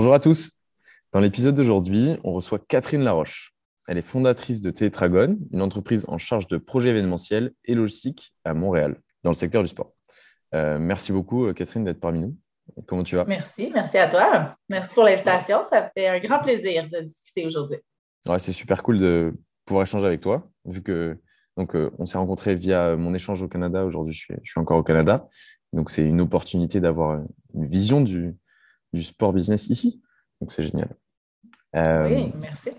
Bonjour à tous. Dans l'épisode d'aujourd'hui, on reçoit Catherine Laroche. Elle est fondatrice de Télétragon, une entreprise en charge de projets événementiels et logistiques à Montréal, dans le secteur du sport. Euh, merci beaucoup, euh, Catherine, d'être parmi nous. Comment tu vas? Merci, merci à toi. Merci pour l'invitation. Ça fait un grand plaisir de discuter aujourd'hui. Ouais, c'est super cool de pouvoir échanger avec toi, vu que donc, euh, on s'est rencontrés via mon échange au Canada. Aujourd'hui, je suis, je suis encore au Canada. Donc, c'est une opportunité d'avoir une vision du, du sport business ici. Donc, c'est génial. Euh, oui, merci.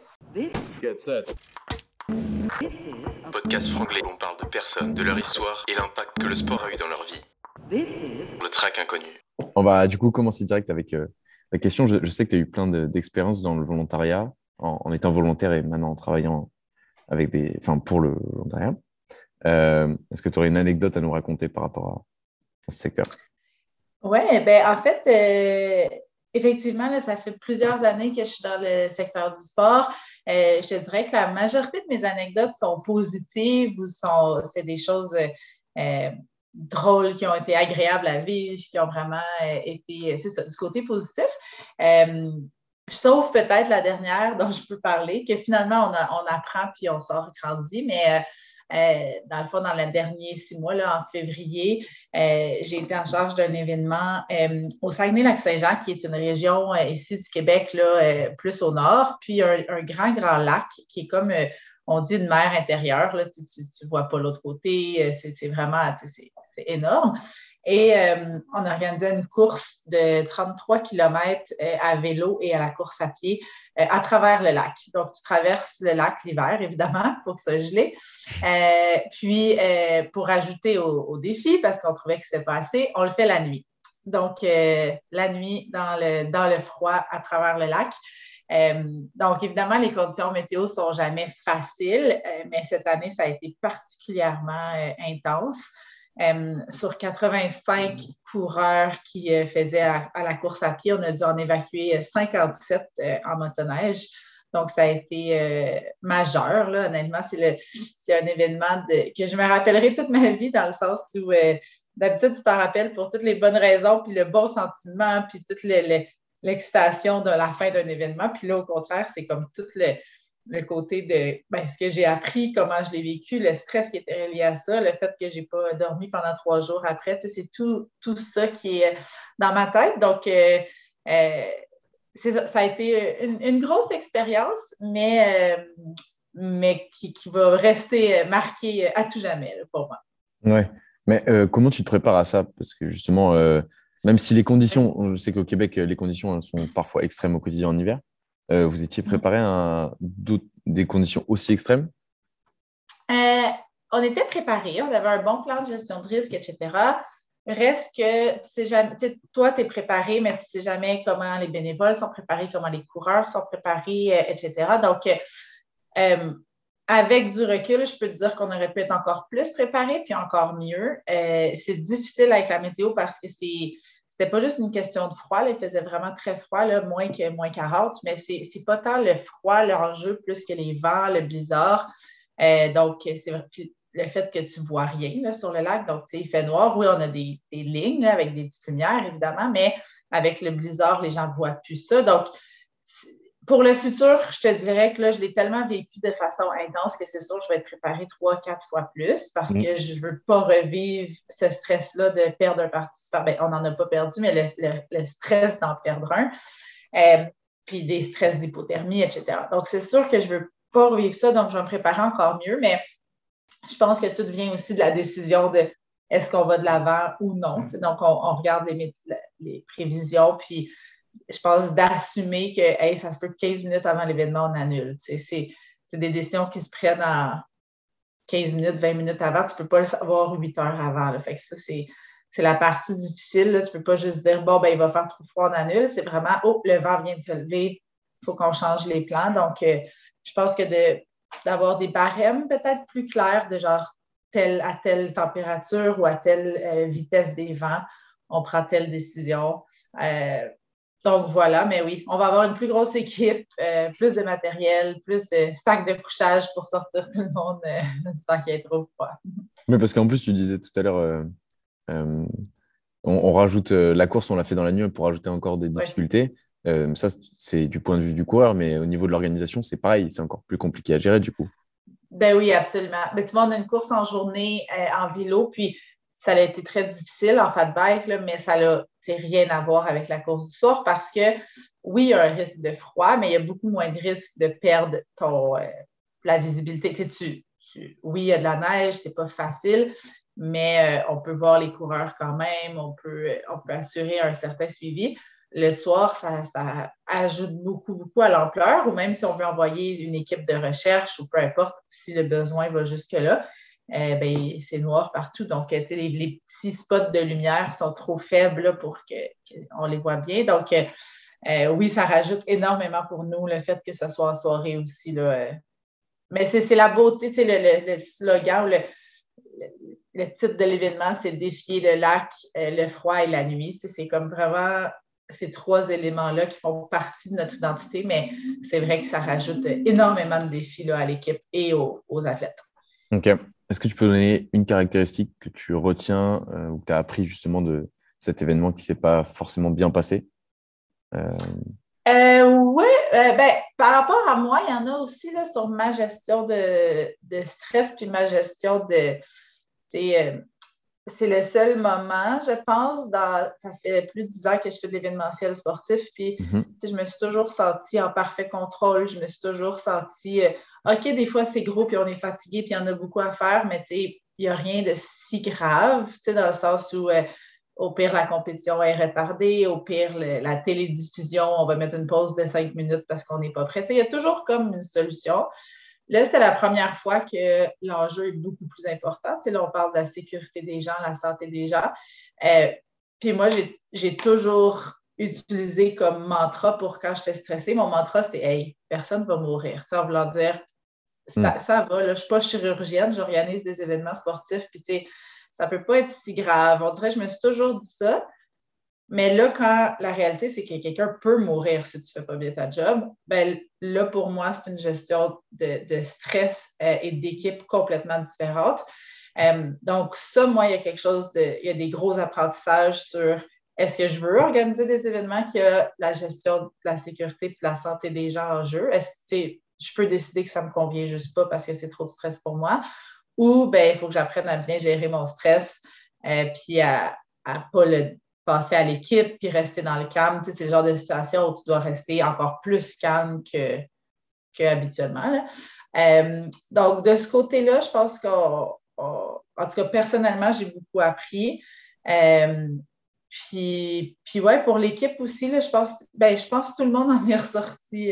Podcast franglais, on parle de personnes, de leur histoire et l'impact que le sport a eu dans leur vie. Le track inconnu. On va du coup commencer direct avec euh, la question. Je, sais que tu as eu plein d'expériences dans le volontariat, en, étant volontaire et maintenant en travaillant avec des, enfin, pour le volontariat. Euh, est-ce que tu aurais une anecdote à nous raconter par rapport à, ce secteur? Oui, ben en fait, Effectivement, ça fait plusieurs années que je suis dans le secteur du sport. Euh, je te dirais que la majorité de mes anecdotes sont positives ou sont, c'est des choses euh, drôles qui ont été agréables à vivre, qui ont vraiment euh, été, c'est ça, du côté positif. sauf peut-être la dernière dont je peux parler, que finalement, on, on apprend puis on sort grandi, mais dans le fond, dans les derniers six mois, là, en février, euh, j'ai été en charge d'un événement euh, au Saguenay-Lac-Saint-Jean, qui est une région ici du Québec, là, plus au nord, puis un, un, grand, grand lac qui est comme, on dit, une mer intérieure. Là, tu ne vois pas l'autre côté, c'est vraiment énorme. Et euh, on a organisé une course de 33 km euh, à vélo et à la course à pied euh, à travers le lac. Donc, tu traverses le lac l'hiver, évidemment, pour que ça gelé. puis, pour ajouter au, défi, parce qu'on trouvait que c'était pas assez, on le fait la nuit. Donc, la nuit dans le, dans le froid à travers le lac. donc, évidemment, les conditions météo sont jamais faciles, mais cette année, ça a été particulièrement intense. Euh, sur 85 coureurs qui euh, faisaient à, la course à pied, on a dû en évacuer 57 euh, en motoneige. Donc, ça a été majeur. Là. Honnêtement, c'est un événement que je me rappellerai toute ma vie dans le sens où d'habitude, tu t'en rappelles pour toutes les bonnes raisons, puis le bon sentiment, puis toute l'excitation de la fin d'un événement. Puis là, au contraire, c'est comme tout le, le côté de ben, ce que j'ai appris, comment je l'ai vécu, le stress qui était relié à ça, le fait que je n'ai pas dormi pendant trois jours après, c'est tout, tout ça qui est dans ma tête. Donc, euh, euh, ça, a été une, grosse expérience, mais, euh, mais qui, va rester marquée à tout jamais pour moi. Oui, mais comment tu te prépares à ça? Parce que justement, même si les conditions, je sais qu'au Québec, les conditions sont parfois extrêmes au quotidien en hiver, euh, vous étiez préparé à des conditions aussi extrêmes? Euh, on était préparé, on avait un bon plan de gestion de risque, etc. Reste que tu sais jamais, toi, tu es préparé, mais tu ne sais jamais comment les bénévoles sont préparés, comment les coureurs sont préparés, euh, etc. Donc, avec du recul, je peux te dire qu'on aurait pu être encore plus préparé, puis encore mieux. c'est difficile avec la météo parce que c'est c'était pas juste une question de froid, il faisait vraiment très froid, là, moins que moins 40, mais c'est, pas tant le froid, l'enjeu, plus que les vents, le blizzard. Euh, donc, c'est le fait que tu vois rien sur le lac. Donc, il fait noir. Oui, on a des, lignes avec des petites lumières, évidemment, mais avec le blizzard, les gens ne voient plus ça. Donc, pour le futur, je te dirais que là, je l'ai tellement vécu de façon intense que c'est sûr que je vais être préparée trois, quatre fois plus parce mm. que je ne veux pas revivre ce stress-là de perdre un participant. Ben, on n'en a pas perdu, mais le, stress d'en perdre un. Euh, puis des stress d'hypothermie, etc. Donc, c'est sûr que je ne veux pas revivre ça, donc je vais me préparer encore mieux, mais je pense que tout vient aussi de la décision de est-ce qu'on va de l'avant ou non. Mm. Donc, on, regarde les, les prévisions, puis je pense, d'assumer que ça se peut 15 minutes avant l'événement, on annule. C'est des décisions qui se prennent en 15 minutes, 20 minutes avant. Tu ne peux pas le savoir 8 heures avant. Ça, c'est la partie difficile. Tu ne peux pas juste dire bon, ben, il va faire trop froid, on annule. C'est vraiment oh, le vent vient de se lever, il faut qu'on change les plans. Donc, euh, je pense que d'avoir des barèmes peut-être plus clairs de genre telle, à telle température ou à telle euh, vitesse des vents, on prend telle décision. Euh, donc voilà, mais oui, on va avoir une plus grosse équipe, euh, plus de matériel, plus de sacs de couchage pour sortir tout le monde euh, sans qu'il y ait trop froid. Mais parce qu'en plus, tu disais tout à l'heure, euh, on, rajoute la course, on l'a fait dans la nuit pour rajouter encore des difficultés. Euh, ça, c'est du point de vue du coureur, mais au niveau de l'organisation, c'est pareil, c'est encore plus compliqué à gérer du coup. Ben oui, absolument. Ben, tu vois, on a une course en journée euh, en vélo, puis ça a été très difficile en fat bike, mais ça n'a rien à voir avec la course du soir parce que oui, il y a un risque de froid, mais il y a beaucoup moins de risque de perdre euh, la visibilité. Tu, oui, il y a de la neige, c'est pas facile, mais on peut voir les coureurs quand même, on peut, on peut assurer un certain suivi le soir, ça, ajoute beaucoup, beaucoup à l'ampleur, ou même si on veut envoyer une équipe de recherche ou peu importe si le besoin va jusque-là, eh ben, c'est noir partout. Donc, les, les, petits spots de lumière sont trop faibles pour qu'on les voit bien. Donc, euh, oui, ça rajoute énormément pour nous le fait que ce soit en soirée aussi. Là, euh. mais c'est la beauté, le, le, slogan, le, le, titre de l'événement, c'est défier le lac, euh, le froid et la nuit. C'est comme vraiment ces trois éléments-là qui font partie de notre identité, mais c'est vrai que ça rajoute énormément de défis à l'équipe et aux, athlètes. OK. Est-ce que tu peux donner une caractéristique que tu retiens euh, ou que tu as appris justement de cet événement qui ne s'est pas forcément bien passé? Euh... euh oui, euh, ben, par rapport à moi, il y en a aussi là, sur ma gestion de, de stress puis ma gestion de c'est le seul moment, je pense, dans, ça fait plus de dix ans que je fais de l'événementiel sportif, puis mhm. je me suis toujours sentie en parfait contrôle, je me suis toujours sentie, OK, des fois c'est gros, puis on est fatigué, puis il y en a beaucoup à faire, mais il n'y a rien de si grave, dans le sens où euh, au pire, la compétition est retardée, au pire, la télédiffusion, on va mettre une pause de cinq minutes parce qu'on n'est pas prêt. Il y a toujours comme une solution. Là, c'est la première fois que l'enjeu est beaucoup plus important. Tu sais, là, on parle de la sécurité des gens, la santé des gens. Euh, puis moi, j'ai toujours utilisé comme mantra pour quand j'étais stressée. Mon mantra, c'est Hey, personne ne va mourir. Tu sais, en dire ça, hmm. ça va, là, je ne suis pas chirurgienne, j'organise des événements sportifs, puis tu sais, ça ne peut pas être si grave. On dirait, je me suis toujours dit ça. Mais là, quand la réalité, c'est que quelqu'un peut mourir si tu ne fais pas bien ta job, ben là, pour moi, c'est une gestion de, stress euh, et d'équipe complètement différente. Euh, donc, ça, moi, il y a quelque chose de. Il y a des gros apprentissages sur est-ce que je veux organiser des événements qui ont la gestion de la sécurité et de la santé des gens en jeu? Est-ce que je peux décider que ça ne me convient juste pas parce que c'est trop de stress pour moi? Ou ben, il faut que j'apprenne à bien gérer mon stress euh, puis à ne pas le passer à l'équipe puis rester dans le calme. c'est le genre de situation où tu dois rester encore plus calme que, que habituellement. Euh, donc, de ce côté-là, je pense qu'en tout cas, personnellement, j'ai beaucoup appris. Euh, puis, puis ouais, pour l'équipe aussi, là, je pense ben, je pense que tout le monde en est ressorti,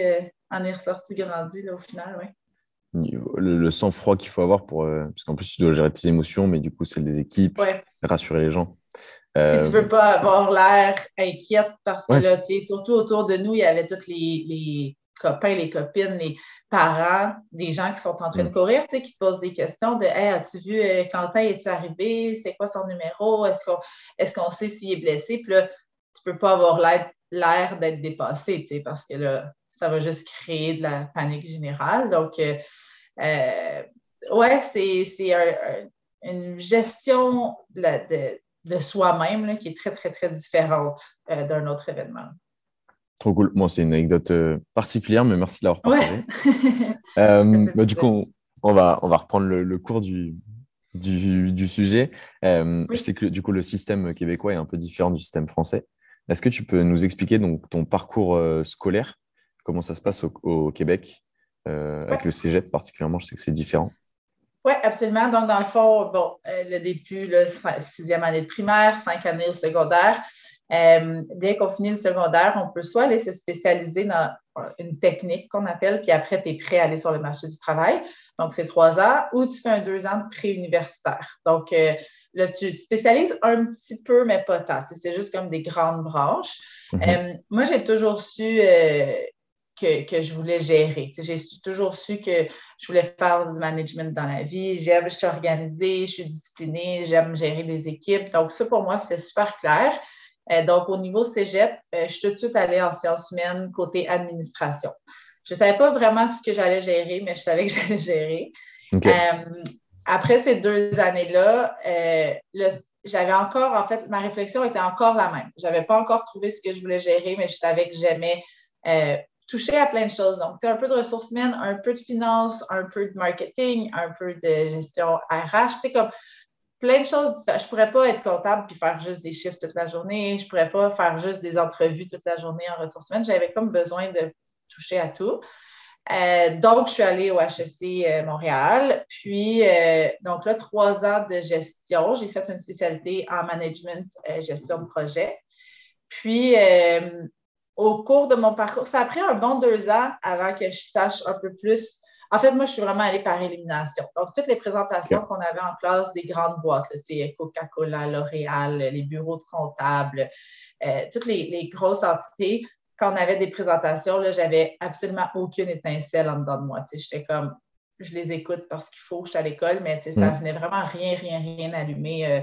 en est ressorti grandi là, au final, ouais. Le, sang-froid qu'il faut avoir pour. parce qu'en plus, tu dois gérer tes émotions, mais du coup, c'est des équipes, rassurer les gens. Euh, tu ne veux pas avoir l'air inquiète parce que là, tu sais, surtout autour de nous, il y avait tous les, copains, les copines, les parents, des gens qui sont en train de mm. courir, tu sais, qui te posent des questions de Hey, as-tu vu euh, Quentin, es-tu arrivé? C'est quoi son numéro? Est-ce qu'on est qu'on sait s'il est blessé? Puis là, tu ne peux pas avoir l'air d'être dépassé, tu sais, parce que là, ça va juste créer de la panique générale. Donc, euh, euh ouais, c'est une gestion de, la, de de soi-même qui est très, très, très différente euh, d'un autre événement. Trop cool. Moi, c'est une anecdote particulière, mais merci de l'avoir partagée. Bah, du coup, on, va, on va reprendre le, cours du, du, sujet. Je sais que du coup, le système québécois est un peu différent du système français. Est-ce que tu peux nous expliquer donc, ton parcours scolaire, comment ça se passe au, Québec, avec le cégep particulièrement Je sais que c'est différent. Oui, absolument. Donc, dans le fond, bon, euh, le début, là, sixième année de primaire, cinq années au secondaire. Euh, dès qu'on finit le secondaire, on peut soit aller se spécialiser dans une technique qu'on appelle, puis après, tu es prêt à aller sur le marché du travail. Donc, c'est trois ans, ou tu fais un deux ans de pré-universitaire. Donc, euh, là, tu te spécialises un petit peu, mais pas tant. C'est juste comme des grandes branches. Mm-hmm. moi, j'ai toujours su que, je voulais gérer. J'ai toujours su que je voulais faire du management dans la vie. J'aime, je suis organisée, je suis disciplinée, j'aime gérer des équipes. Donc, ça, pour moi, c'était super clair. Euh, donc, au niveau cégep, euh, je suis tout de suite allée en sciences humaines côté administration. Je ne savais pas vraiment ce que j'allais gérer, mais je savais que j'allais gérer. Euh, après ces deux années-là, j'avais encore, en fait, ma réflexion était encore la même. Je n'avais pas encore trouvé ce que je voulais gérer, mais je savais que j'aimais toucher à plein de choses. Donc, un peu de ressources humaines, un peu de finance, un peu de marketing, un peu de gestion RH, tu comme plein de choses différentes. Je ne pourrais pas être comptable puis faire juste des chiffres toute la journée. Je ne pourrais pas faire juste des entrevues toute la journée en ressources humaines. J'avais comme besoin de toucher à tout. Euh, donc, je suis allée au HEC euh, Montréal. Puis, euh, donc là, trois ans de gestion. J'ai fait une spécialité en management, gestion de projet. Puis, au cours de mon parcours, ça a pris un bon deux ans avant que je sache un peu plus. En fait, moi, je suis vraiment allée par élimination. Donc, toutes les présentations qu'on avait en classe des grandes boîtes, Coca-Cola, L'Oréal, les bureaux de comptables, toutes les grosses entités, quand on avait des présentations, j'avais absolument aucune étincelle en dedans de moi. J'étais comme, je les écoute parce qu'il faut, je suis à l'école, mais ça ne mm. venait vraiment rien, rien, rien allumer euh,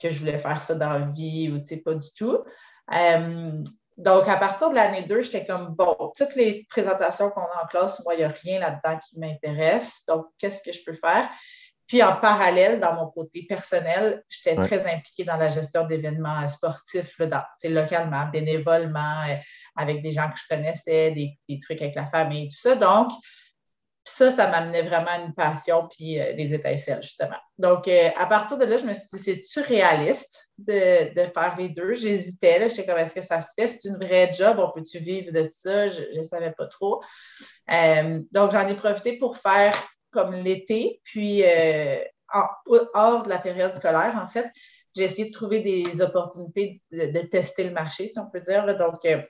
que je voulais faire ça dans la vie ou pas du tout. Euh, donc, à partir de l'année 2, j'étais comme, bon, toutes les présentations qu'on a en classe, moi, il n'y a rien là-dedans qui m'intéresse. Donc, qu'est-ce que je peux faire? Puis en parallèle, dans mon côté personnel, j'étais très impliquée dans la gestion d'événements sportifs là, localement, bénévolement, euh, avec des gens que je connaissais, des, trucs avec la famille, tout ça. Donc, ça, ça m'amenait vraiment à une passion puis euh, des étincelles, justement. Donc, euh, à partir de là, je me suis dit, c'est-tu réaliste de, faire les deux? J'hésitais, j'étais comme, est-ce que ça se fait? C'est une vraie job? On peut-tu vivre de ça? Je ne savais pas trop. donc, j'en ai profité pour faire comme l'été, puis euh, hors de la période scolaire, en fait, j'ai essayé de trouver des opportunités de, tester le marché, si on peut dire. Donc, euh,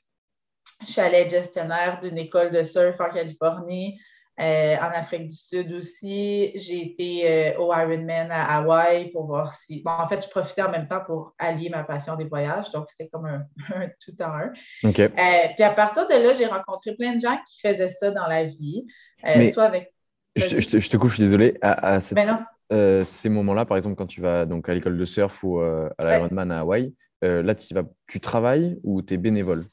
je suis allée gestionnaire d'une école de surf en Californie, euh, en Afrique du Sud aussi. J'ai été au Ironman à Hawaï pour voir si. Bon, en fait, je profitais en même temps pour allier ma passion des voyages. Donc, c'était comme un, tout en un. puis à partir de là, j'ai rencontré plein de gens qui faisaient ça dans la vie, soit avec je te, je, te, coupe, je suis désolé. À, euh, ces moments-là, par exemple, quand tu vas donc, à l'école de surf ou euh, à l'Ironman à Hawaï, euh, là, tu, vas, tu travailles ou tu es bénévole?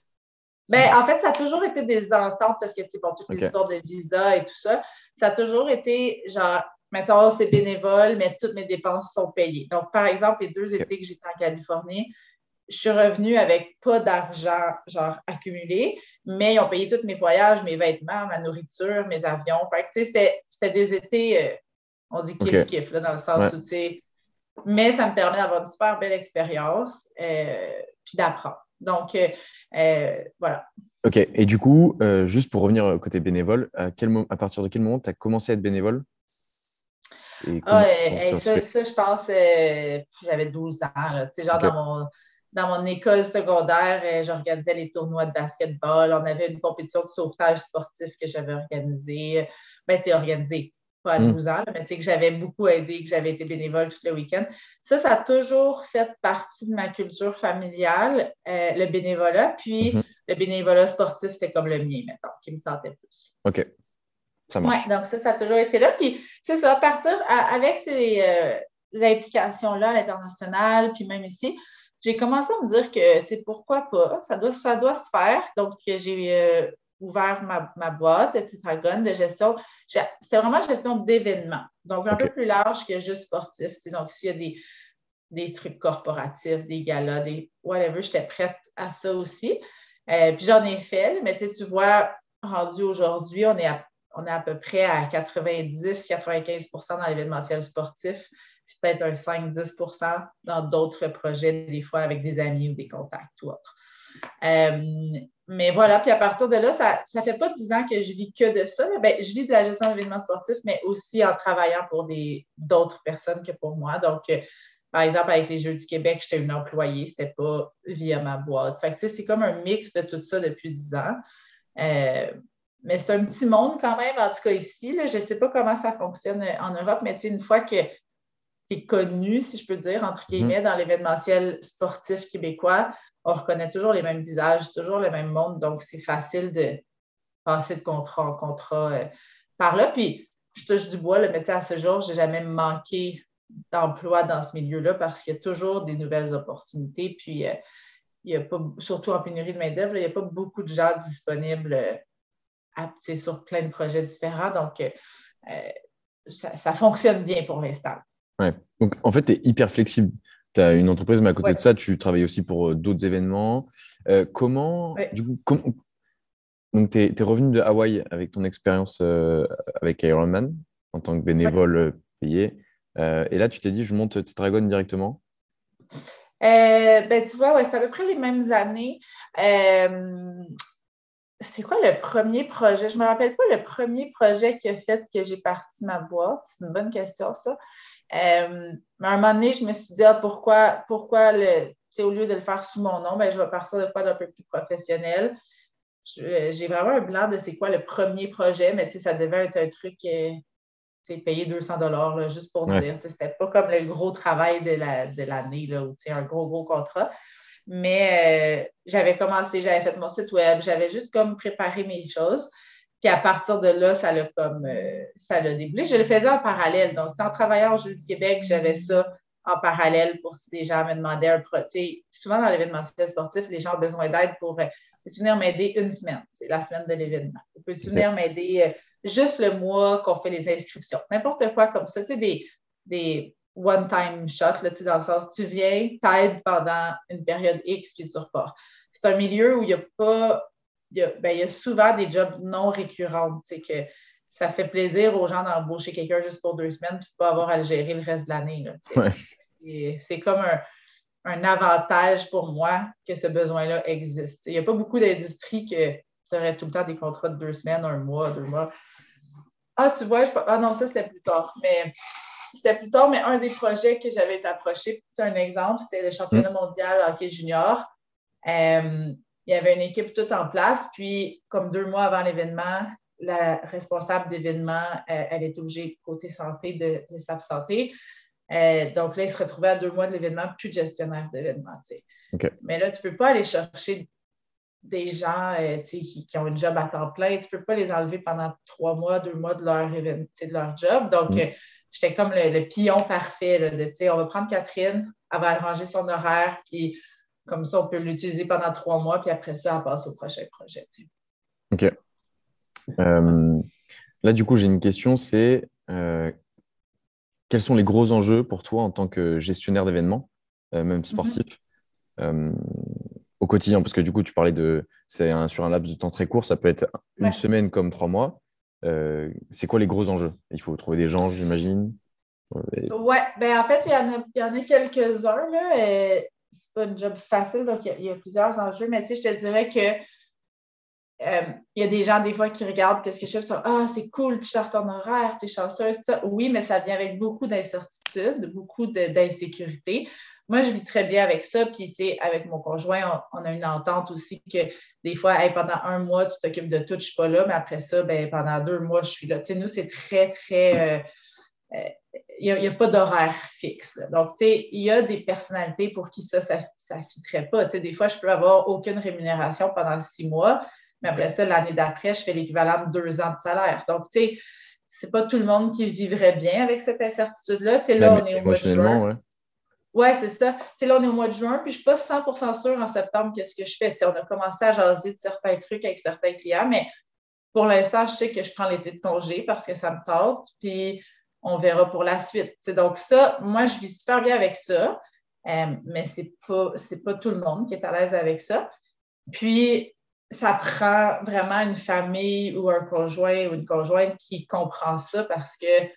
Ben, en fait, ça a toujours été des ententes parce que, tu sais, pour toutes les histoires de visa et tout ça, ça a toujours été genre, mettons, c'est bénévole, mais toutes mes dépenses sont payées. Donc, par exemple, les deux étés que j'étais en Californie, je suis revenue avec pas d'argent, genre, accumulé, mais ils ont payé tous mes voyages, mes vêtements, ma nourriture, mes avions. Fait que, tu sais, c'était des étés, euh, on dit kiff-kiff, dans le sens où, tu sais, mais ça me permet d'avoir une super belle expérience, euh, puis d'apprendre. Donc, euh, voilà. OK. Et du coup, juste pour revenir côté bénévole, à, quel à partir de quel moment tu as commencé à être bénévole? ah, ça, ça, je pense, j'avais 12 ans. Sais, genre dans mon dans mon école secondaire, euh, j'organisais les tournois de basketball. On avait une compétition de sauvetage sportif que j'avais organisée. Ben, tu organisée, pas à 12 hmm. ans, mais tu sais, que j'avais beaucoup aidé, que j'avais été bénévole tout le week-end. Ça, ça a toujours fait partie de ma culture familiale, euh, le bénévolat. Puis, mhm. le bénévolat sportif, c'était comme le mien, maintenant, qui me tentait plus. OK. Ça marche. Ouais, donc ça, ça a toujours été là. Puis, c'est ça, partir avec ces, euh, implications-là à l'international, puis même ici, j'ai commencé à me dire que, tu sais, pourquoi pas, ça doit, ça doit se faire. Donc, j'ai euh, ouvert ma, ma boîte, Tetragon, de gestion. C'était vraiment gestion d'événements. Donc, un peu plus large que juste sportif. Donc, s'il y a des, des trucs corporatifs, des galas, des whatever, j'étais prête à ça aussi. Euh, puis j'en ai fait, mais tu vois, rendu aujourd'hui, on est à on est à peu près à 90-95% dans l'événementiel sportif peut-être un 5-10% dans d'autres projets, des fois avec des amis ou des contacts ou autres. Euh, mais voilà, puis à partir de là, ça ne fait pas 10 ans que je vis que de ça. Ben, je vis de la gestion d'événements sportifs, mais aussi en travaillant pour d'autres personnes que pour moi. Donc, euh, par exemple, avec les Jeux du Québec, j'étais une employée, ce n'était pas via ma boîte. Fait c'est comme un mix de tout ça depuis 10 ans. Euh, mais c'est un petit monde quand même, en tout cas ici. je ne sais pas comment ça fonctionne en Europe, mais une fois que qui est connu, si je peux dire, entre mhm. guillemets, dans l'événementiel sportif québécois, on reconnaît toujours les mêmes visages, toujours le même monde, donc c'est facile de passer de contrat en contrat euh, par là. Puis, je touche du bois, le métier à ce jour, je n'ai jamais manqué d'emploi dans ce milieu-là parce qu'il y a toujours des nouvelles opportunités. Puis, euh, il y a pas, surtout en pénurie de main-d'œuvre, il n'y a pas beaucoup de gens disponibles euh, sur plein de projets différents. Donc, ça, fonctionne bien pour l'instant. Ouais. Donc, en fait, tu es hyper flexible. Tu as une entreprise, mais à côté de ça, tu travailles aussi pour d'autres événements. comment, du coup, donc, tu es, revenu de Hawaï avec ton expérience avec Ironman en tant que bénévole payé. et là, tu t'es dit, je monte Tetragon directement? Ben, tu vois, ouais, c'est à peu près les mêmes années c'est quoi le premier projet? Je ne me rappelle pas le premier projet qui a fait que j'ai parti ma boîte. C'est une bonne question, ça. Euh, mais à un moment donné, je me suis dit, ah, pourquoi, pourquoi le, au lieu de le faire sous mon nom, ben, je vais partir de quoi d'un peu plus professionnel. J'ai vraiment un blanc de c'est quoi le premier projet, mais ça devait être un truc c'est euh, payé 200 dollars juste pour dire. C'était pas comme le gros travail de l'année, la, où un gros, gros contrat. Mais euh, j'avais commencé, j'avais fait mon site web, j'avais juste comme préparé mes choses. Puis à partir de là, ça l'a comme euh, ça l'a déboulé. Je le faisais en parallèle. Donc, en travaillant au Jeu du Québec, j'avais ça en parallèle pour si des gens me demandaient un projet. Souvent dans l'événementiel sportif, les gens ont besoin d'aide pour euh, peux-tu venir m'aider une semaine? C'est la semaine de l'événement. Peux-tu venir m'aider juste le mois qu'on fait les inscriptions? N'importe quoi comme ça. Tu sais, des, des one-time shot, là, dans le sens, tu viens, t'aides pendant une période X, puis tu repars. C'est un milieu où il n'y a pas, il y a, ben, il y a souvent des jobs non récurrents, tu sais, que ça fait plaisir aux gens d'embaucher quelqu'un juste pour deux semaines, puis de pas avoir à le gérer le reste de l'année. C'est comme un, un, avantage pour moi que ce besoin-là existe. Il n'y a pas beaucoup d'industries que tu aurais tout le temps des contrats de deux semaines, un mois, deux mois. Ah, tu vois, je... ah non, ça c'était plus tard. Mais c'était plus tard, mais un des projets que j'avais approché, c'est un exemple, c'était le championnat mm. mondial hockey junior. Euh, il y avait une équipe toute en place, puis comme deux mois avant l'événement, la responsable d'événement, euh, elle était obligée, côté santé, de, s'absenter. Euh, donc là, il se retrouvait à deux mois de l'événement, plus de gestionnaire d'événement. Mais là, tu ne peux pas aller chercher des gens qui, ont une job à temps plein. Tu ne peux pas les enlever pendant trois mois, deux mois de leur, de leur job. Donc, mm j'étais comme le, pion parfait de, on va prendre Catherine, elle va arranger son horaire, puis comme ça, on peut l'utiliser pendant trois mois, puis après ça, on passe au prochain projet. OK. Euh, là, du coup, j'ai une question, c'est euh, quels sont les gros enjeux pour toi en tant que gestionnaire d'événements, euh, même sportif, au quotidien? Parce que du coup, tu parlais de, c'est sur un laps de temps très court, ça peut être une semaine comme trois mois. C'est quoi les gros enjeux? Il faut trouver des gens, j'imagine. Oui, ben en fait, il y en a, il y en a quelques-uns. Là, c'est pas un job facile, donc il y, a, plusieurs enjeux, mais tu sais, je te dirais que euh, il y a des gens, des fois, qui regardent qu'est-ce que je fais, sont Ah, c'est cool, tu startes ton horaire, tu es chanceuse, ça. Oui, mais ça vient avec beaucoup d'incertitudes, beaucoup d'insécurité. Moi, je vis très bien avec ça. Puis, tu sais, avec mon conjoint, on, a une entente aussi que des fois, pendant un mois, tu t'occupes de tout, je suis pas là, mais après ça, ben, pendant deux mois, je suis là. Tu sais, nous, c'est très, très. Euh, euh, n'y a, pas d'horaire fixe. Donc, tu sais, il y a des personnalités pour qui ça, ça ne fitterait pas. Tu sais, des fois, je peux avoir aucune rémunération pendant six mois, mais après ça, l'année d'après, je fais l'équivalent de deux ans de salaire. Donc, tu sais, c'est pas tout le monde qui vivrait bien avec cette incertitude-là. Tu sais, là, on est au mois de juin. Oui, c'est ça. Tu là, on est au mois de juin, puis je ne suis pas 100% sûre en septembre qu'est-ce que je fais. on a commencé à jaser de certains trucs avec certains clients, mais pour l'instant, je sais que je prends l'été de congé parce que ça me tente, puis on verra pour la suite. donc, ça, moi, je vis super bien avec ça, euh, mais ce n'est pas, pas tout le monde qui est à l'aise avec ça. Puis, ça prend vraiment une famille ou un conjoint ou une conjointe qui comprend ça parce que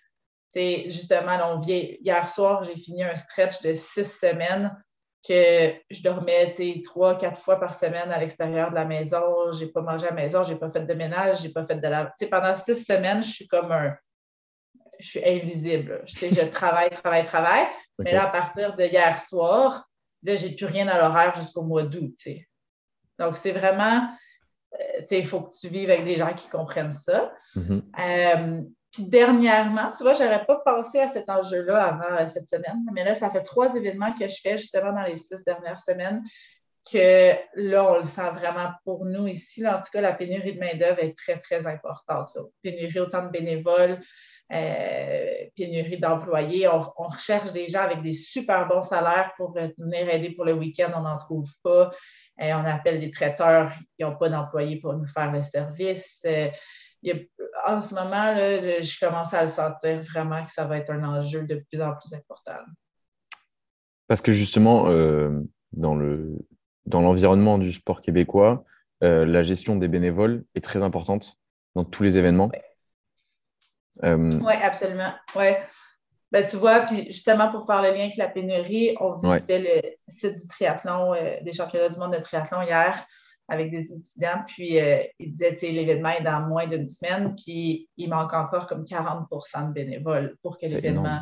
justement, on hier soir, j'ai fini un stretch de six semaines que je dormais trois, quatre fois par semaine à l'extérieur de la maison. Je n'ai pas mangé à la maison, je n'ai pas fait de ménage, j'ai pas fait de la. pendant six semaines, je suis comme un. Je suis invisible. Je travaille, travaille, travaille. Mais là, à partir de hier soir, là, j'ai plus rien à l'horaire jusqu'au mois d'août. Donc, c'est vraiment. Euh, il faut que tu vives avec des gens qui comprennent ça. Mm-hmm. Euh, puis dernièrement, tu vois, je n'aurais pas pensé à cet enjeu-là avant euh, cette semaine, mais là, ça fait trois événements que je fais justement dans les six dernières semaines que là, on le sent vraiment pour nous ici. en tout cas, la pénurie de main-d'œuvre est très, très importante. Pénurie autant de bénévoles, pénurie d'employés. On, recherche des gens avec des super bons salaires pour venir aider pour le week-end, on n'en trouve pas. Euh, on appelle des traiteurs, ils n'ont pas d'employés pour nous faire le service en ce moment, je commence à le sentir vraiment que ça va être un enjeu de plus en plus important. Parce que justement, dans le dans l'environnement du sport québécois, la gestion des bénévoles est très importante dans tous les événements. Oui, absolument. Ouais. Ben, tu vois, puis justement, pour faire le lien avec la pénurie, on visitait le site du triathlon, euh, des championnats du monde de triathlon hier avec des étudiants, puis euh, ils disaient, tu sais, l'événement est dans moins d'une semaine, puis il manque encore comme 40% de bénévoles pour que l'événement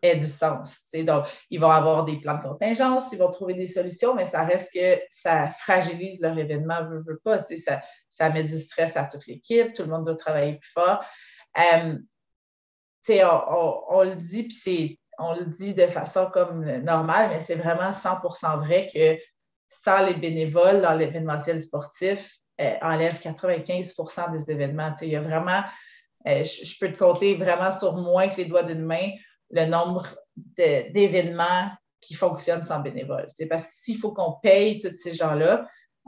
ait du sens. Donc, ils vont avoir des plans de contingence, ils vont trouver des solutions, mais ça reste que ça fragilise leur événement, veut, veut pas. Ça, ça met du stress à toute l'équipe, tout le monde doit travailler plus fort. Euh, on, le dit, puis on le dit de façon comme normale, mais c'est vraiment 100% vrai que sans les bénévoles dans l'événementiel sportif, euh, enlève 95% des événements. il y a vraiment, euh, je, peux te compter vraiment sur moins que les doigts d'une main le nombre d'événements qui fonctionnent sans bénévoles. Parce que s'il faut qu'on paye tous ces gens-là,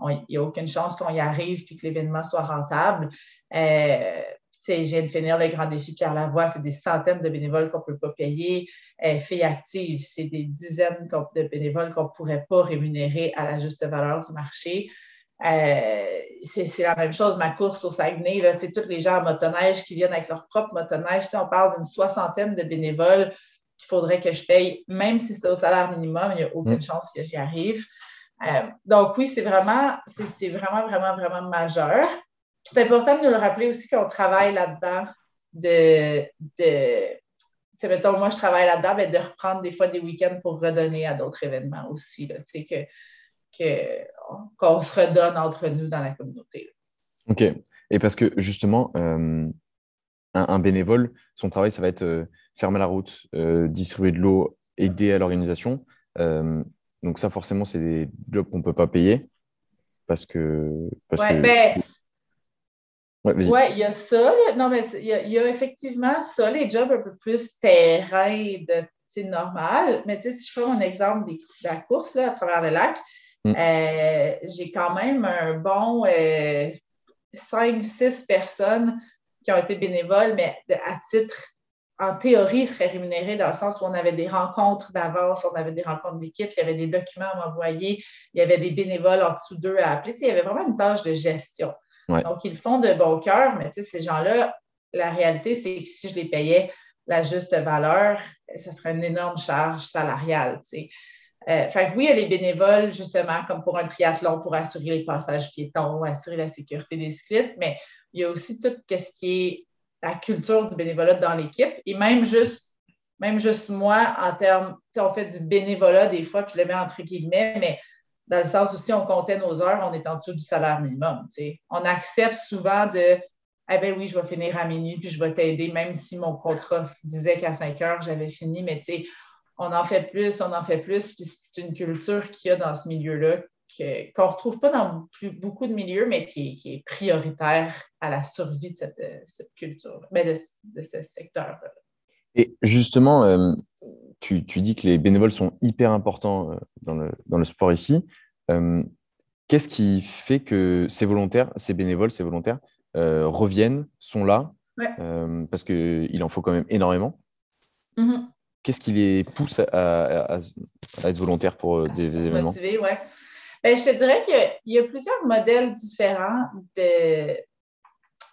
il n'y a aucune chance qu'on y arrive puis que l'événement soit rentable. Euh, je viens de finir le grand défi Pierre Lavoie, c'est des centaines de bénévoles qu'on ne peut pas payer. Euh, Filles actives, c'est des dizaines de bénévoles qu'on ne pourrait pas rémunérer à la juste valeur du marché. Euh, c'est la même chose, ma course au Saguenay, là, tous les gens en motoneige qui viennent avec leur propre motoneige, on parle d'une soixantaine de bénévoles qu'il faudrait que je paye, même si c'était au salaire minimum, il n'y a aucune mm. chance que j'y arrive. Euh, donc oui, c'est vraiment, c'est vraiment, vraiment, vraiment majeur c'est important de nous le rappeler aussi qu'on travaille là-dedans, de, de mettons, moi, je travaille là-dedans, mais de reprendre des fois des week-ends pour redonner à d'autres événements aussi, là, que, que, qu'on se redonne entre nous dans la communauté. OK. Et parce que justement, euh, un, bénévole, son travail, ça va être euh, fermer la route, euh, distribuer de l'eau, aider à l'organisation. donc ça, forcément, c'est des jobs qu'on ne peut pas payer parce que... Parce que... Ben, oui, il y a ça. Non, mais il y, a, effectivement ça, les jobs un peu plus terrain de normal. Mais si je prends un exemple de la course là, à travers le lac, mm. euh, j'ai quand même un bon euh, 5-6 personnes qui ont été bénévoles, mais à titre, en théorie, seraient rémunérées dans le sens où on avait des rencontres d'avance, on avait des rencontres d'équipe, il y avait des documents à m'envoyer, il y avait des bénévoles en dessous d'eux à appeler. il y avait vraiment une tâche de gestion. Donc, ils le font de bon cœur, mais ces gens-là, la réalité, c'est que si je les payais la juste valeur, ça serait une énorme charge salariale. Euh, fait oui, il y a les bénévoles, justement, comme pour un triathlon, pour assurer les passages piétons, assurer la sécurité des cyclistes, mais il y a aussi tout ce qui est la culture du bénévolat dans l'équipe. Et même juste, même juste moi, en termes, on fait du bénévolat des fois, puis je le mets entre guillemets, mais dans le sens où si on comptait nos heures, on est en dessous du salaire minimum. On accepte souvent de Eh bien oui, je vais finir à minuit, puis je vais t'aider, même si mon contrat disait qu'à 5 heures, j'avais fini, mais on en fait plus, on en fait plus, puis c'est une culture qu'il y a dans ce milieu-là qu'on ne retrouve pas dans beaucoup de milieux, mais qui est, prioritaire à la survie de cette, culture, ben, de, de, ce secteur-là. Et justement, euh, tu, dis que les bénévoles sont hyper importants euh, dans le, dans le sport ici. Euh, qu'est-ce qui fait que ces volontaires, ces bénévoles, ces volontaires reviennent, sont là Parce qu'il en faut quand même énormément? Mm-hmm. Qu'est-ce qui les pousse à, être volontaires pour des, événements? motiver, ouais. Ben, je te dirais qu'il y a plusieurs modèles différents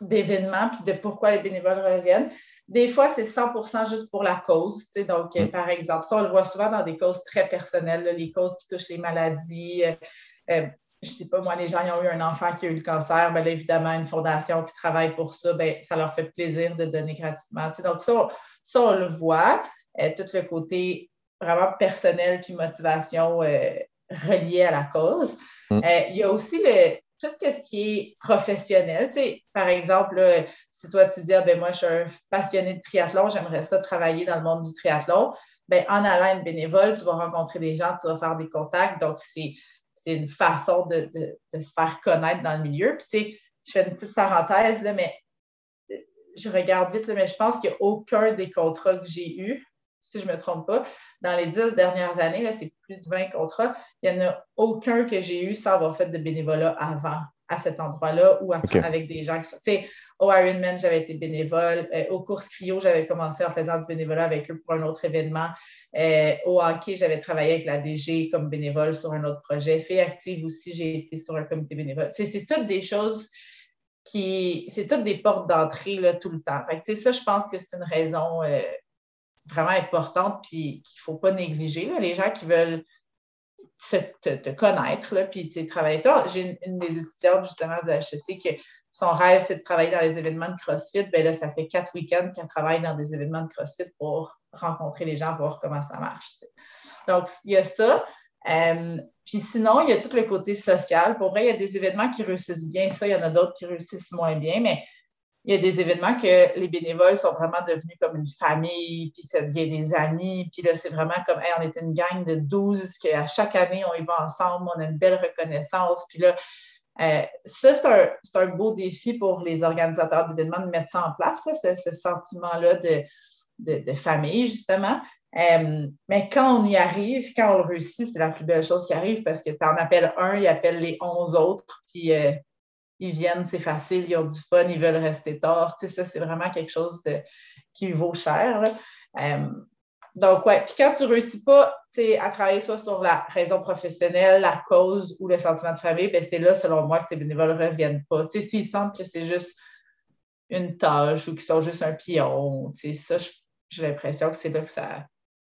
d'événements puis de pourquoi les bénévoles reviennent. Des fois, c'est 100% juste pour la cause. Donc, mm. par exemple, ça, on le voit souvent dans des causes très personnelles, les causes qui touchent les maladies. Euh, euh, je ne sais pas, moi, les gens qui ont eu un enfant qui a eu le cancer, bien, évidemment, une fondation qui travaille pour ça, bien, ça leur fait plaisir de donner gratuitement. Donc, ça, ça, on le voit. Euh, tout le côté vraiment personnel puis motivation relié à la cause. Mm. il y a aussi le, tout ce qui est professionnel. par exemple, si toi tu dis ah, ben moi je suis un passionné de triathlon, j'aimerais ça travailler dans le monde du triathlon, ben, en allant être bénévole, tu vas rencontrer des gens, tu vas faire des contacts. Donc, c'est une façon de, se faire connaître dans le milieu. Puis, je fais une petite parenthèse, là, mais je regarde vite, mais je pense qu'il des contrats que j'ai eus si je ne me trompe pas, dans les dix dernières années, c'est plus de 20 contrats, il n'y en a aucun que j'ai eu sans avoir fait de bénévolat avant à cet endroit-là ou avec des gens qui sont. Au Ironman, j'avais été bénévole. aux courses cryo, j'avais commencé en faisant du bénévolat avec eux pour un autre événement. au hockey, j'avais travaillé avec la DG comme bénévole sur un autre projet. Fait active aussi, j'ai été sur un comité bénévole. C'est toutes des choses qui. C'est toutes des portes d'entrée tout le temps. Fait ça, je pense que c'est une raison vraiment importante puis qu'il ne faut pas négliger. Les gens qui veulent te, connaître, là, puis travailler. J'ai une, des étudiantes justement de HEC que son rêve, c'est de travailler dans les événements de CrossFit. Bien là, ça fait quatre week-ends qu'elle travaille dans des événements de CrossFit pour rencontrer les gens, voir comment ça marche. Donc, il y a ça. Euh, puis sinon, il y a tout le côté social. Pour vrai, il y a des événements qui réussissent bien, ça, il y en a d'autres qui réussissent moins bien, mais il y a des événements que les bénévoles sont vraiment devenus comme une famille, puis ça devient des amis. Puis là, c'est vraiment comme, on est une gang de 12 qu'à chaque année, on y va ensemble, on a une belle reconnaissance. Puis là, euh, ça, c'est un, beau défi pour les organisateurs d'événements de mettre ça en place, ce, sentiment-là de, famille, justement. Euh, mais quand on y arrive, quand on le réussit, c'est la plus belle chose qui arrive parce que tu en appelles un, il appelle les 11 autres, puis euh, ils viennent, c'est facile, ils ont du fun, ils veulent rester tard. Tu sais, ça, c'est vraiment quelque chose qui vaut cher. Euh, donc, ouais. Puis quand tu réussis pas à travailler soit sur la raison professionnelle, la cause ou le sentiment de famille, ben, c'est là, selon moi, que tes bénévoles ne reviennent pas. Tu sais, s'ils sentent que c'est juste une tâche ou qu'ils sont juste un pion, tu sais, ça, j'ai l'impression que c'est là que ça,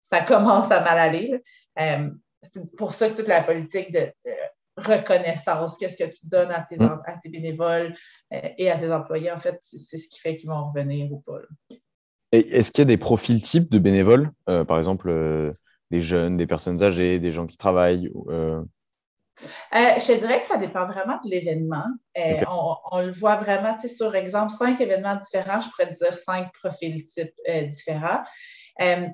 ça commence à mal aller. Euh, c'est pour ça que toute la politique de reconnaissance, qu'est-ce que tu donnes à tes, mm. à tes bénévoles euh, et à tes employés, en fait, c'est ce qui fait qu'ils vont revenir ou pas. Est-ce qu'il y a des profils types de bénévoles, euh, par exemple euh, des jeunes, des personnes âgées, des gens qui travaillent je dirais que ça dépend vraiment de l'événement. on, le voit vraiment, tu sais, sur exemple, cinq événements différents, je pourrais te dire cinq profils types différents.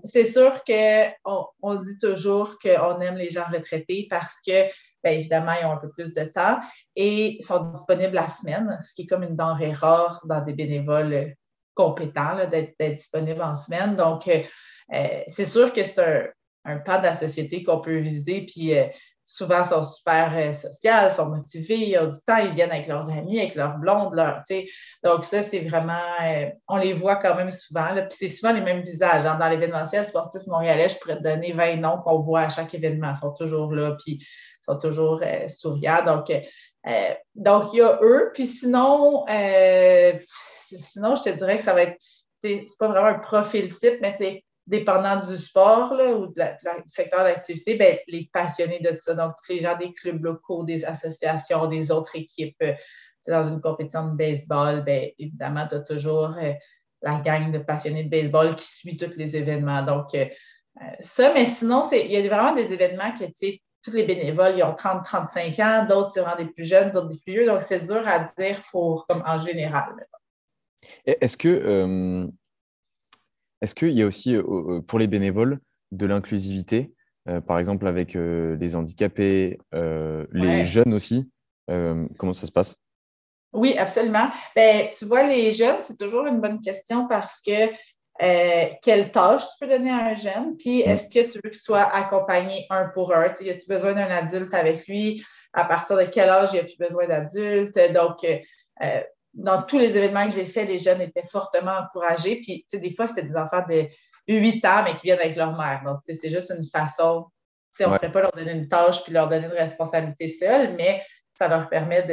c'est sûr qu'on on dit toujours qu'on aime les gens retraités parce que bien évidemment, ils ont un peu plus de temps et sont disponibles la semaine, ce qui est comme une denrée rare dans des bénévoles compétents d'être disponibles en semaine. Donc, euh, euh, c'est sûr que c'est un, un, de la société qu'on peut viser, puis euh, souvent sont super euh, sociales, sont motivés, ils ont du temps, ils viennent avec leurs amis, avec leurs blondes, leur, donc ça, c'est vraiment, on les voit quand même souvent, puis c'est souvent les mêmes visages. Dans l'événementiel sportif montréalais, je pourrais te donner 20 noms qu'on voit à chaque événement, ils sont toujours là, puis sont toujours euh, souriants. Donc, euh, donc, il y a eux. Puis sinon, euh, sinon, je te dirais que ça va être, c'est pas vraiment un profil type, mais dépendant du sport ou du secteur d'activité, ben, les passionnés de ça. Donc, les gens des clubs locaux, des associations, des autres équipes. dans une compétition de baseball, bien, évidemment, tu as toujours la gang de passionnés de baseball qui suit tous les événements. Donc, ça, mais sinon, il y a vraiment des événements que, tu sais, tous les bénévoles, ils ont 30, 35 ans, d'autres, c'est vraiment des plus jeunes, d'autres des plus vieux. Donc, c'est dur à dire pour, comme en général. Est-ce que euh, est-ce qu'il y a aussi euh, euh, pour les bénévoles de l'inclusivité, par exemple avec les handicapés, les jeunes aussi Comment ça se passe? Oui, absolument. Ben, tu vois, les jeunes, c'est toujours une bonne question parce que euh, quelle tâche tu peux donner à un jeune, puis mm. est-ce que tu veux qu'il soit accompagné un pour un? Tu as-tu besoin d'un adulte avec lui? À partir de quel âge il n'y a plus besoin d'adulte? Donc, euh, euh, dans tous les événements que j'ai faits, les jeunes étaient fortement encouragés. Puis, tu sais, des fois, c'était des enfants de 8 ans, mais qui viennent avec leur mère. Donc, tu sais, c'est juste une façon. Tu sais, on ne fait pas leur donner une tâche puis leur donner une responsabilité seule, mais ça leur permet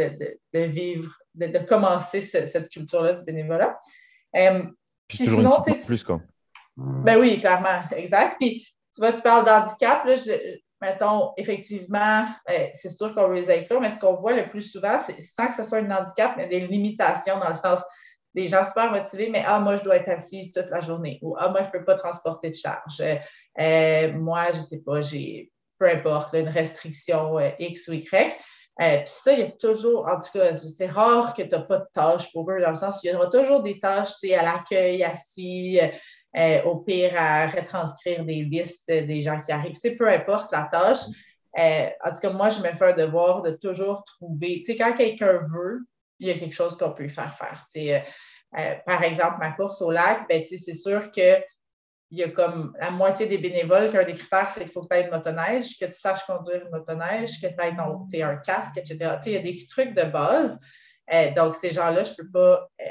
de, vivre, de, commencer cette culture-là du bénévolat. Puis, toujours sinon, une plus, quoi. Ben oui, clairement, exact. Puis, tu vois, tu parles d'handicap, là, mettons, effectivement, ben, c'est sûr qu'on veut les inclure, mais ce qu'on voit le plus souvent, c'est sans que ce soit un handicap, mais des limitations dans le sens des gens super motivés, mais ah, moi, je dois être assise toute la journée, ou ah, moi, je ne peux pas transporter de charge. Euh, moi, je ne sais pas, j'ai peu importe, une restriction euh, X ou Y. Euh, puis ça, il y a toujours, en tout cas, c'est rare que tu n'as pas de tâches pour eux, dans le sens il y aura toujours des tâches à l'accueil, assis, euh, au pire à retranscrire des listes des gens qui arrivent. sais, peu importe la tâche. Euh, en tout cas, moi, je me fais un devoir de toujours trouver. Tu quand quelqu'un veut, il y a quelque chose qu'on peut faire faire. par exemple, ma course au lac, ben, c'est sûr que il y a comme la moitié des bénévoles qu'un des critères, c'est qu'il faut que tu aies une motoneige, que tu saches conduire une motoneige, que tu aies un casque, etc. il y a des trucs de base. Euh, donc, ces gens-là, je ne peux pas euh,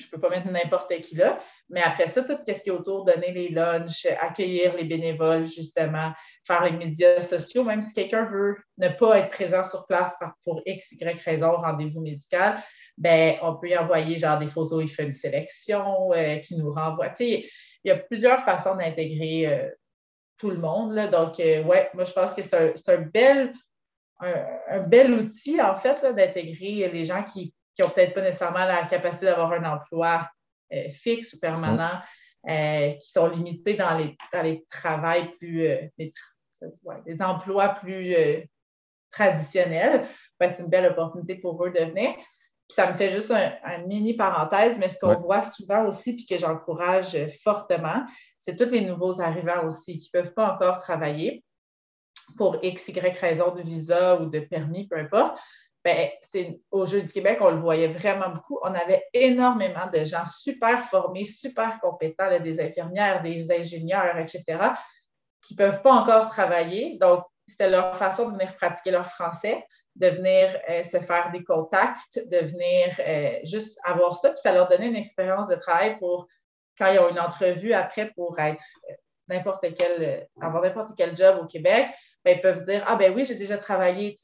je ne peux pas mettre n'importe qui là. Mais après ça, tout ce qui est autour, donner les lunchs, accueillir les bénévoles, justement, faire les médias sociaux, même si quelqu'un veut ne pas être présent sur place pour X, Y raison, rendez-vous médical, ben, on peut y envoyer genre des photos, il fait une sélection euh, qui nous renvoie. il y a plusieurs façons d'intégrer euh, tout le monde. Là. Donc, euh, ouais, moi, je pense que c'est un, bel, un, bel outil, en fait, d'intégrer les gens qui qui n'ont peut-être pas nécessairement la capacité d'avoir un emploi euh, fixe ou permanent, euh, qui sont limités dans les, dans les travails plus, euh, les, emplois plus traditionnels. Ben, c'est une belle opportunité pour eux de venir. Puis ça me fait juste un, mini parenthèse, mais ce qu'on voit souvent aussi, puis que j'encourage fortement, c'est tous les nouveaux arrivants aussi qui ne peuvent pas encore travailler pour X, Y raison de visa ou de permis, peu importe. Ben, c'est au Jeu du Québec, on le voyait vraiment beaucoup. On avait énormément de gens super formés, super compétents, des infirmières, des ingénieurs, etc., qui ne peuvent pas encore travailler. Donc, c'était leur façon de venir pratiquer leur français, de venir euh, se faire des contacts, de venir euh, juste avoir ça. Puis ça leur donnait une expérience de travail pour quand ils ont une entrevue après pour être euh, n'importe quel, avoir n'importe quel job au Québec, ben, ils peuvent dire Ah ben oui, j'ai déjà travaillé,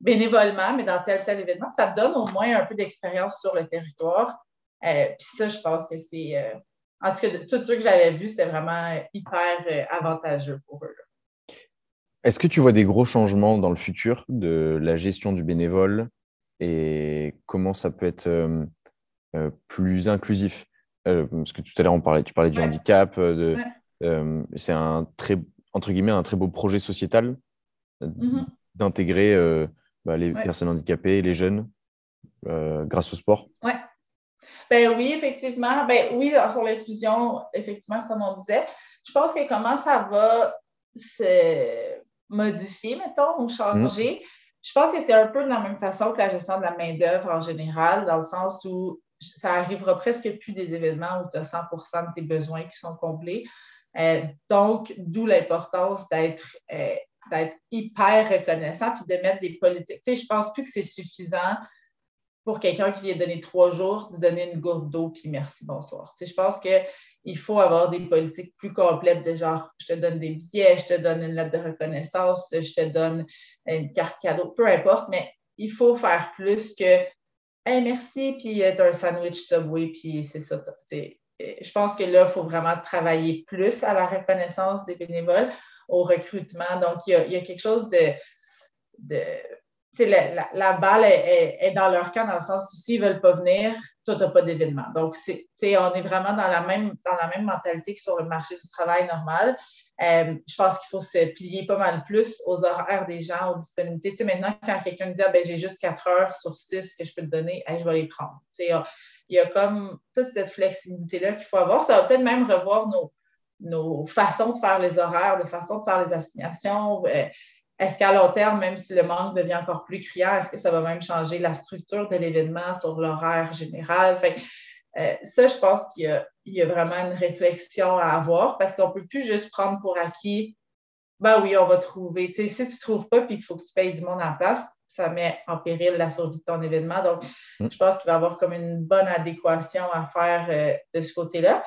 bénévolement, mais dans tel tel événement, ça donne au moins un peu d'expérience sur le territoire. Euh, puis ça, je pense que c'est. Euh, en tout cas, de tout ce que j'avais vu, c'était vraiment hyper euh, avantageux pour eux. Est-ce que tu vois des gros changements dans le futur de la gestion du bénévole et comment ça peut être plus inclusif? Parce que tout à l'heure, on parlait, tu parlais du handicap. De, c'est un très, entre guillemets, un très beau projet sociétal mm-hmm. d'intégrer bah, les personnes handicapées, les jeunes, euh, grâce au sport? Ouais. Ben oui, effectivement. Ben oui, sur l'inclusion, effectivement, comme on disait, je pense que comment ça va se modifier, mettons, ou changer. Mm. Je pense que c'est un peu de la même façon que la gestion de la main-d'œuvre en général, dans le sens où ça arrivera presque plus des événements où tu as 100% de tes besoins qui sont comblés. Euh, donc, d'où l'importance d'être euh, d'être hyper reconnaissant puis de mettre des politiques. Tu sais, je pense plus que c'est suffisant pour quelqu'un qui vient donner trois jours, de donner une gourde d'eau puis merci, bonsoir. Tu sais, je pense qu'il faut avoir des politiques plus complètes de genre, je te donne des billets, je te donne une lettre de reconnaissance, je te donne une carte cadeau, peu importe, mais il faut faire plus que hey, merci, puis tu un sandwich Subway, puis c'est ça. Je pense que là, il faut vraiment travailler plus à la reconnaissance des bénévoles au recrutement. Donc, il y a, quelque chose de. la, la, balle est, dans leur camp dans le sens où s'ils ne veulent pas venir, toi, tu n'as pas d'événement. Donc, on est vraiment dans la, même, dans la même mentalité que sur le marché du travail normal. Euh, je pense qu'il faut se plier pas mal plus aux horaires des gens, aux disponibilités. maintenant, quand quelqu'un dit ah, ben, j'ai juste quatre heures sur six que je peux te donner, je vais les prendre. il y a comme toute cette flexibilité-là qu'il faut avoir. Ça va peut-être même revoir nos, nos façons de faire les horaires, de façon de faire les assignations. Euh, est-ce qu'à long terme, même si le manque devient encore plus criant, est-ce que ça va même changer la structure de l'événement sur l'horaire général? Euh, ça, je pense qu'il y, a vraiment une réflexion à avoir parce qu'on ne peut plus juste prendre pour acquis, ben oui, on va trouver. si tu ne trouves pas puis qu'il faut que tu payes du monde en place, ça met en péril la survie de ton événement. Donc, mm. je pense qu'il va y avoir comme une bonne adéquation à faire euh, de ce côté-là.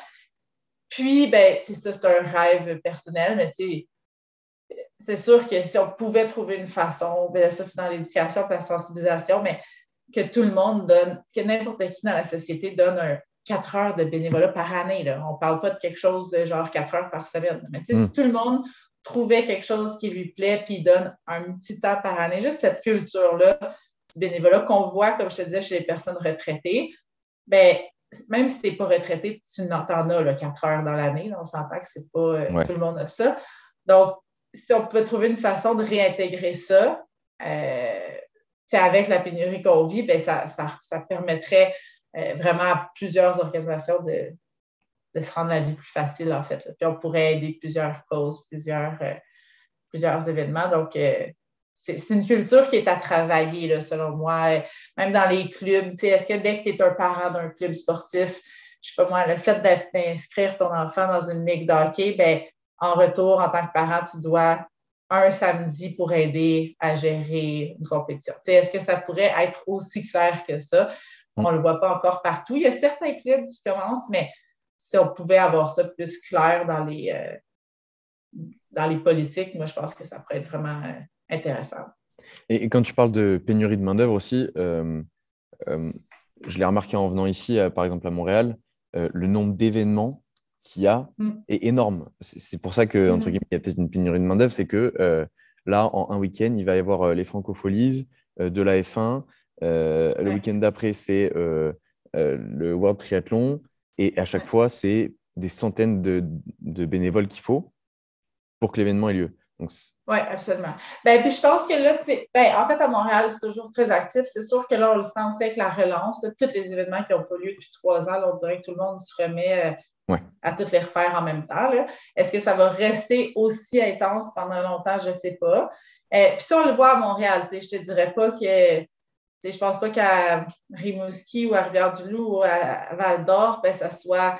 Puis, ben, ça, c'est un rêve personnel, mais c'est sûr que si on pouvait trouver une façon, ben, ça, c'est dans l'éducation et la sensibilisation, mais que tout le monde donne, que n'importe qui dans la société donne un 4 heures de bénévolat par année. Là. On ne parle pas de quelque chose de genre 4 heures par semaine. Mais si mm. tout le monde trouvait quelque chose qui lui plaît puis donne un petit temps par année, juste cette culture-là du bénévolat qu'on voit, comme je te disais, chez les personnes retraitées, ben, même si tu n'es pas retraité, tu en as là, 4 heures dans l'année. On s'entend que c'est pas euh, tout le monde a ça. Donc, si on pouvait trouver une façon de réintégrer ça, euh, avec la pénurie qu'on vit, ben, ça, permettrait euh, vraiment à plusieurs organisations de, se rendre la vie plus facile, en fait. Puis on pourrait aider plusieurs causes, plusieurs, plusieurs événements. Donc, c'est une culture qui est à travailler, là, selon moi. Même dans les clubs, est-ce que dès que tu es un parent d'un club sportif, je sais pas moi, le fait d'inscrire ton enfant dans une ligue d'hockey, ben, en retour, en tant que parent, tu dois un samedi pour aider à gérer une compétition. Est-ce que ça pourrait être aussi clair que ça? On ne le voit pas encore partout. Il y a certains clubs qui commencent, mais si on pouvait avoir ça plus clair dans les, euh, dans les politiques, moi, je pense que ça pourrait être vraiment euh, intéressant. Et, quand tu parles de pénurie de main-d'œuvre aussi, euh, je l'ai remarqué en venant ici, par exemple à Montréal, le nombre d'événements qu'il y a mm. est énorme. C'est pour ça que, entre mm. guillemets, il y a peut-être une pénurie de main-d'œuvre, c'est que là, en un week-end, il va y avoir les francopholies, de la F1. Le week-end d'après, c'est le World Triathlon. Et à chaque fois, c'est des centaines de, bénévoles qu'il faut pour que l'événement ait lieu. Oui, absolument. Ben, puis je pense que là, ben, en fait, à Montréal, c'est toujours très actif. C'est sûr que là, on le sent aussi avec la relance. tous les événements qui n'ont pas lieu depuis trois ans, on dirait que tout le monde se remet euh, à toutes les refaire en même temps. Est-ce que ça va rester aussi intense pendant longtemps? Je ne sais pas. Euh, puis si on le voit à Montréal, je ne te dirais pas que je ne pense pas qu'à Rimouski ou à Rivière-du-Loup ou à Val-d'Or, ben, ça soit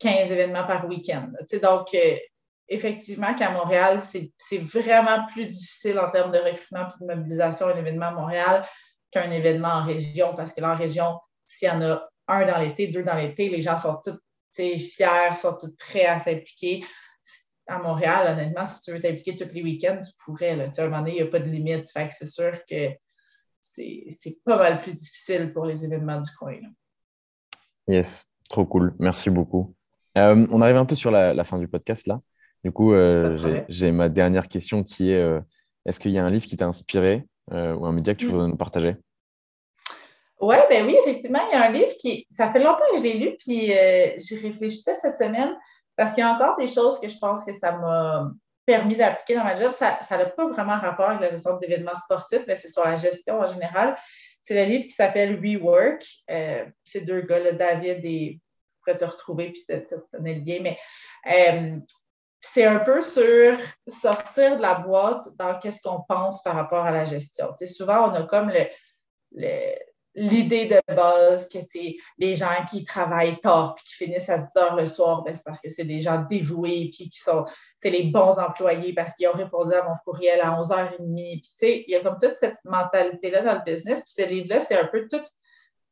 15 événements par week-end. Donc, euh, effectivement, qu'à Montréal, c'est vraiment plus difficile en termes de recrutement et de mobilisation un événement à Montréal qu'un événement en région, parce que là, en région, s'il y en a un dans l'été, deux dans l'été, les gens sont tous fiers, sont tous prêts à s'impliquer. À Montréal, honnêtement, si tu veux t'impliquer tous les week-ends, tu pourrais. Là. À un moment donné, il n'y a pas de limite. c'est sûr que c'est pas mal plus difficile pour les événements du coin. Yes, trop cool. Merci beaucoup. Euh, on arrive un peu sur la, fin du podcast là. Du coup, euh, j'ai ma dernière question qui est euh, est-ce qu'il y a un livre qui t'a inspiré ou un média que tu veux nous partager? Oui, ben oui, effectivement, il y a un livre qui. Ça fait longtemps que je l'ai lu, puis j'y réfléchissais cette semaine parce qu'il y a encore des choses que je pense que ça m'a permis d'appliquer dans ma job, ça n'a pas vraiment rapport avec la gestion d'événements sportifs, mais c'est sur la gestion en général. C'est le livre qui s'appelle Rework. Euh, c'est deux gars, là, David et pourrais te retrouver puis te, te, donner le lien, mais euh, c'est un peu sur sortir de la boîte dans qu'est-ce qu'on pense par rapport à la gestion. souvent, on a comme le, le l'idée de base que les gens qui travaillent tard puis qui finissent à 10 heures le soir, ben, c'est parce que c'est des gens dévoués puis qui sont c'est les bons employés parce qu'ils ont répondu à mon courriel à 11h30. Puis, il y a comme toute cette mentalité-là dans le business. Puis ce livre-là, c'est un peu tout,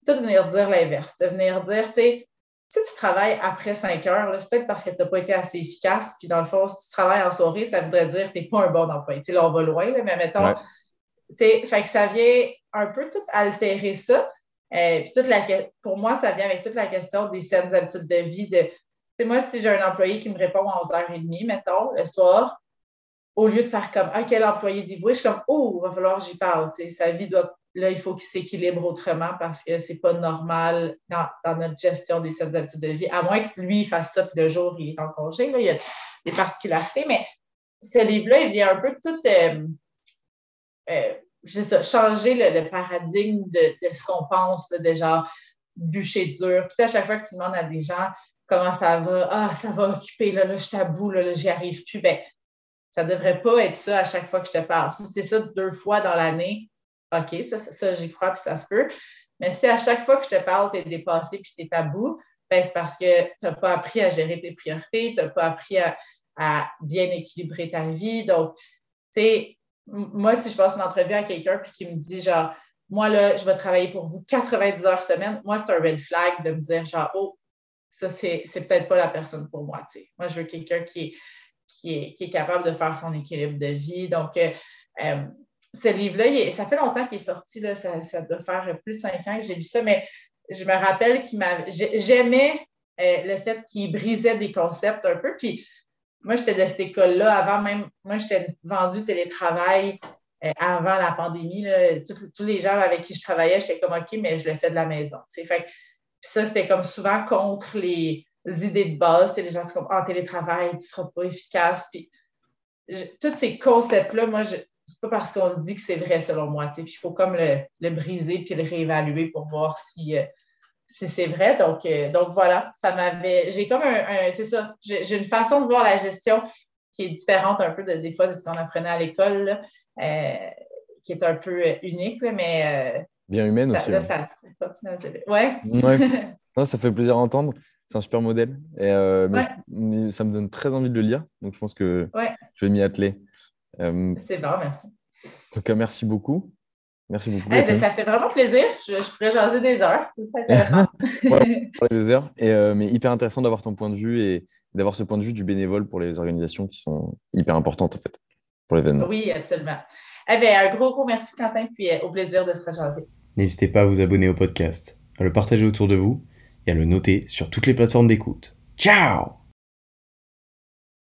tout venir dire l'inverse, de venir dire, tu sais, si tu travailles après 5 heures, c'est peut-être parce que tu n'as pas été assez efficace. Puis dans le fond, si tu travailles en soirée, ça voudrait dire que tu n'es pas un bon employé. Tu sais, là, on va loin, mais mettons, fait que ça vient un peu tout altérer ça. Euh, toute la, pour moi, ça vient avec toute la question des saines habitudes de vie. De, moi, si j'ai un employé qui me répond à 11h30, mettons, le soir, au lieu de faire comme Ah, quel employé dévoué, je suis comme Oh, il va falloir que j'y parle. Sa vie doit. Là, il faut qu'il s'équilibre autrement parce que c'est pas normal dans, notre gestion des saines habitudes de vie, à moins que lui fasse ça, puis le jour, il est en congé. Là, il y a des particularités, mais ce livre-là, il vient un peu tout. Euh, euh, ça, changer le, paradigme de, ce qu'on pense, de genre bûcher dur. Puis à chaque fois que tu demandes à des gens comment ça va, ah, ça va occuper, là, là je t'aboue, là, là j'y arrive plus, ben, ça devrait pas être ça à chaque fois que je te parle. Si c'est ça deux fois dans l'année, OK, ça, ça, j'y crois, puis ça se peut. Mais si à chaque fois que je te parle, tu es dépassé puis tu es tabou, ben, c'est parce que tu n'as pas appris à gérer tes priorités, tu n'as pas appris à, à, bien équilibrer ta vie. Donc, tu sais, moi, si je passe une entrevue à quelqu'un puis qui me dit genre, moi, là, je vais travailler pour vous 90 heures semaine, moi, c'est un red flag de me dire genre, oh, ça, c'est, peut-être pas la personne pour moi. Moi, je veux quelqu'un qui est, qui, est, qui est capable de faire son équilibre de vie. Donc, euh, euh, ce livre-là, ça fait longtemps qu'il est sorti, là, ça, ça, doit faire plus de cinq ans que j'ai lu ça, mais je me rappelle qu'il m'avait. J'aimais euh, le fait qu'il brisait des concepts un peu. Puis moi, j'étais de cette école-là avant même. Moi, j'étais vendu télétravail euh, avant la pandémie. Tous, les gens avec qui je travaillais, j'étais comme OK, mais je le fais de la maison. Fait, ça, c'était comme souvent contre les idées de base. Les gens sont comme en télétravail, tu ne seras pas efficace. Puis, tous ces concepts-là, moi, ce n'est pas parce qu'on le dit que c'est vrai selon moi. il faut comme le, briser puis le réévaluer pour voir si. Euh, si c'est vrai. Donc, euh, donc voilà, ça m'avait. J'ai comme un. c'est ça. J'ai une façon de voir la gestion qui est différente un peu de, des fois de ce qu'on apprenait à l'école, euh, qui est un peu unique, mais. Euh, Bien humaine aussi. Là, ça, ouais. ouais. ça fait plaisir à entendre. C'est un super modèle. Et, ça me donne très envie de le lire. Donc, je pense que je vais m'y atteler. c'est bon, merci. En tout cas, merci beaucoup. Merci beaucoup. Ben, ça fait vraiment plaisir. Je, pourrais jaser des heures. Des heures. Et, euh, mais hyper intéressant d'avoir ton point de vue et d'avoir ce point de vue du bénévole pour les organisations qui sont hyper importantes, en fait, pour l'événement. Oui, absolument. Eh bien, un gros, gros merci, Quentin, puis euh, au plaisir de se rejaser. N'hésitez pas à vous abonner au podcast, à le partager autour de vous et à le noter sur toutes les plateformes d'écoute. Ciao